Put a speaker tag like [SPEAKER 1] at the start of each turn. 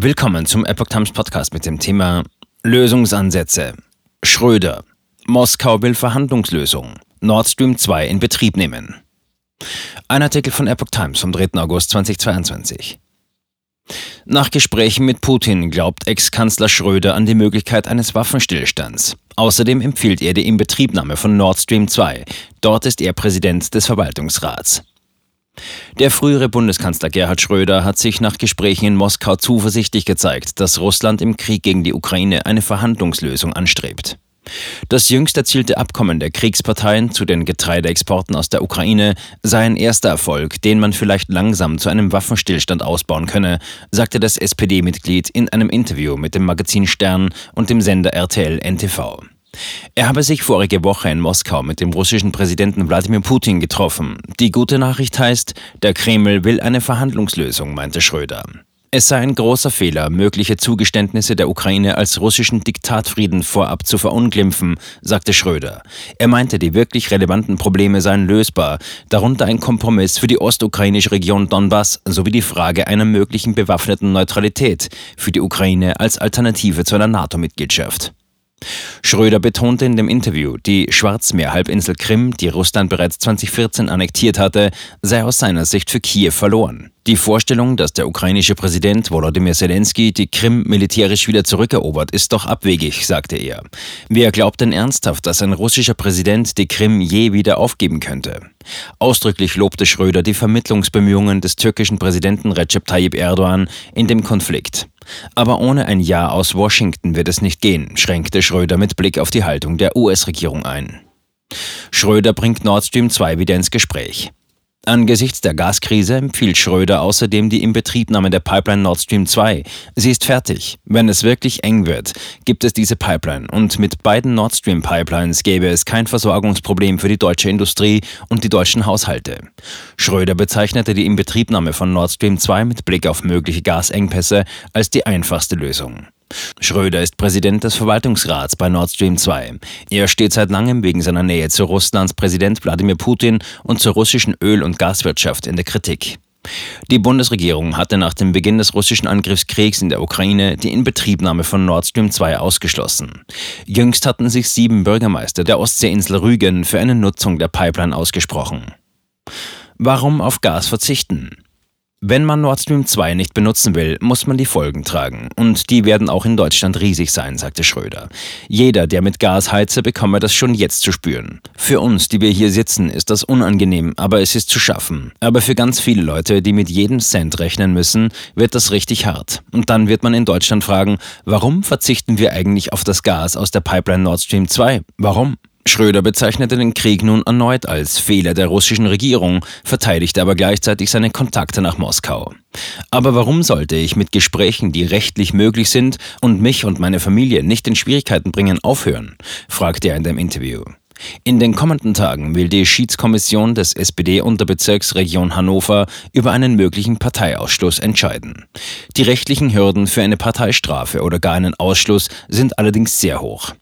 [SPEAKER 1] Willkommen zum Epoch Times Podcast mit dem Thema Lösungsansätze. Schröder. Moskau will Verhandlungslösung. Nord Stream 2 in Betrieb nehmen. Ein Artikel von Epoch Times vom 3. August 2022. Nach Gesprächen mit Putin glaubt Ex-Kanzler Schröder an die Möglichkeit eines Waffenstillstands. Außerdem empfiehlt er die Inbetriebnahme von Nord Stream 2. Dort ist er Präsident des Verwaltungsrats. Der frühere Bundeskanzler Gerhard Schröder hat sich nach Gesprächen in Moskau zuversichtlich gezeigt, dass Russland im Krieg gegen die Ukraine eine Verhandlungslösung anstrebt. Das jüngst erzielte Abkommen der Kriegsparteien zu den Getreideexporten aus der Ukraine sei ein erster Erfolg, den man vielleicht langsam zu einem Waffenstillstand ausbauen könne, sagte das SPD-Mitglied in einem Interview mit dem Magazin Stern und dem Sender RTL NTV. Er habe sich vorige Woche in Moskau mit dem russischen Präsidenten Wladimir Putin getroffen. Die gute Nachricht heißt, der Kreml will eine Verhandlungslösung, meinte Schröder. Es sei ein großer Fehler, mögliche Zugeständnisse der Ukraine als russischen Diktatfrieden vorab zu verunglimpfen, sagte Schröder. Er meinte, die wirklich relevanten Probleme seien lösbar, darunter ein Kompromiss für die ostukrainische Region Donbass sowie die Frage einer möglichen bewaffneten Neutralität für die Ukraine als Alternative zu einer NATO-Mitgliedschaft. Schröder betonte in dem Interview, die Schwarzmeerhalbinsel Krim, die Russland bereits 2014 annektiert hatte, sei aus seiner Sicht für Kiew verloren. Die Vorstellung, dass der ukrainische Präsident Volodymyr Zelensky die Krim militärisch wieder zurückerobert, ist doch abwegig, sagte er. Wer glaubt denn ernsthaft, dass ein russischer Präsident die Krim je wieder aufgeben könnte? Ausdrücklich lobte Schröder die Vermittlungsbemühungen des türkischen Präsidenten Recep Tayyip Erdogan in dem Konflikt. Aber ohne ein Ja aus Washington wird es nicht gehen, schränkte Schröder mit Blick auf die Haltung der US-Regierung ein. Schröder bringt Nord Stream 2 wieder ins Gespräch. Angesichts der Gaskrise empfiehlt Schröder außerdem die Inbetriebnahme der Pipeline Nord Stream 2. Sie ist fertig. Wenn es wirklich eng wird, gibt es diese Pipeline und mit beiden Nord Stream Pipelines gäbe es kein Versorgungsproblem für die deutsche Industrie und die deutschen Haushalte. Schröder bezeichnete die Inbetriebnahme von Nord Stream 2 mit Blick auf mögliche Gasengpässe als die einfachste Lösung. Schröder ist Präsident des Verwaltungsrats bei Nord Stream 2. Er steht seit langem wegen seiner Nähe zu Russlands Präsident Wladimir Putin und zur russischen Öl- und Gaswirtschaft in der Kritik. Die Bundesregierung hatte nach dem Beginn des russischen Angriffskriegs in der Ukraine die Inbetriebnahme von Nord Stream 2 ausgeschlossen. Jüngst hatten sich sieben Bürgermeister der Ostseeinsel Rügen für eine Nutzung der Pipeline ausgesprochen. Warum auf Gas verzichten? Wenn man Nord Stream 2 nicht benutzen will, muss man die Folgen tragen. Und die werden auch in Deutschland riesig sein, sagte Schröder. Jeder, der mit Gas heize, bekomme das schon jetzt zu spüren. Für uns, die wir hier sitzen, ist das unangenehm, aber es ist zu schaffen. Aber für ganz viele Leute, die mit jedem Cent rechnen müssen, wird das richtig hart. Und dann wird man in Deutschland fragen, warum verzichten wir eigentlich auf das Gas aus der Pipeline Nord Stream 2? Warum? Schröder bezeichnete den Krieg nun erneut als Fehler der russischen Regierung, verteidigte aber gleichzeitig seine Kontakte nach Moskau. Aber warum sollte ich mit Gesprächen, die rechtlich möglich sind und mich und meine Familie nicht in Schwierigkeiten bringen, aufhören? fragte er in dem Interview. In den kommenden Tagen will die Schiedskommission des SPD-Unterbezirks Region Hannover über einen möglichen Parteiausschluss entscheiden. Die rechtlichen Hürden für eine Parteistrafe oder gar einen Ausschluss sind allerdings sehr hoch.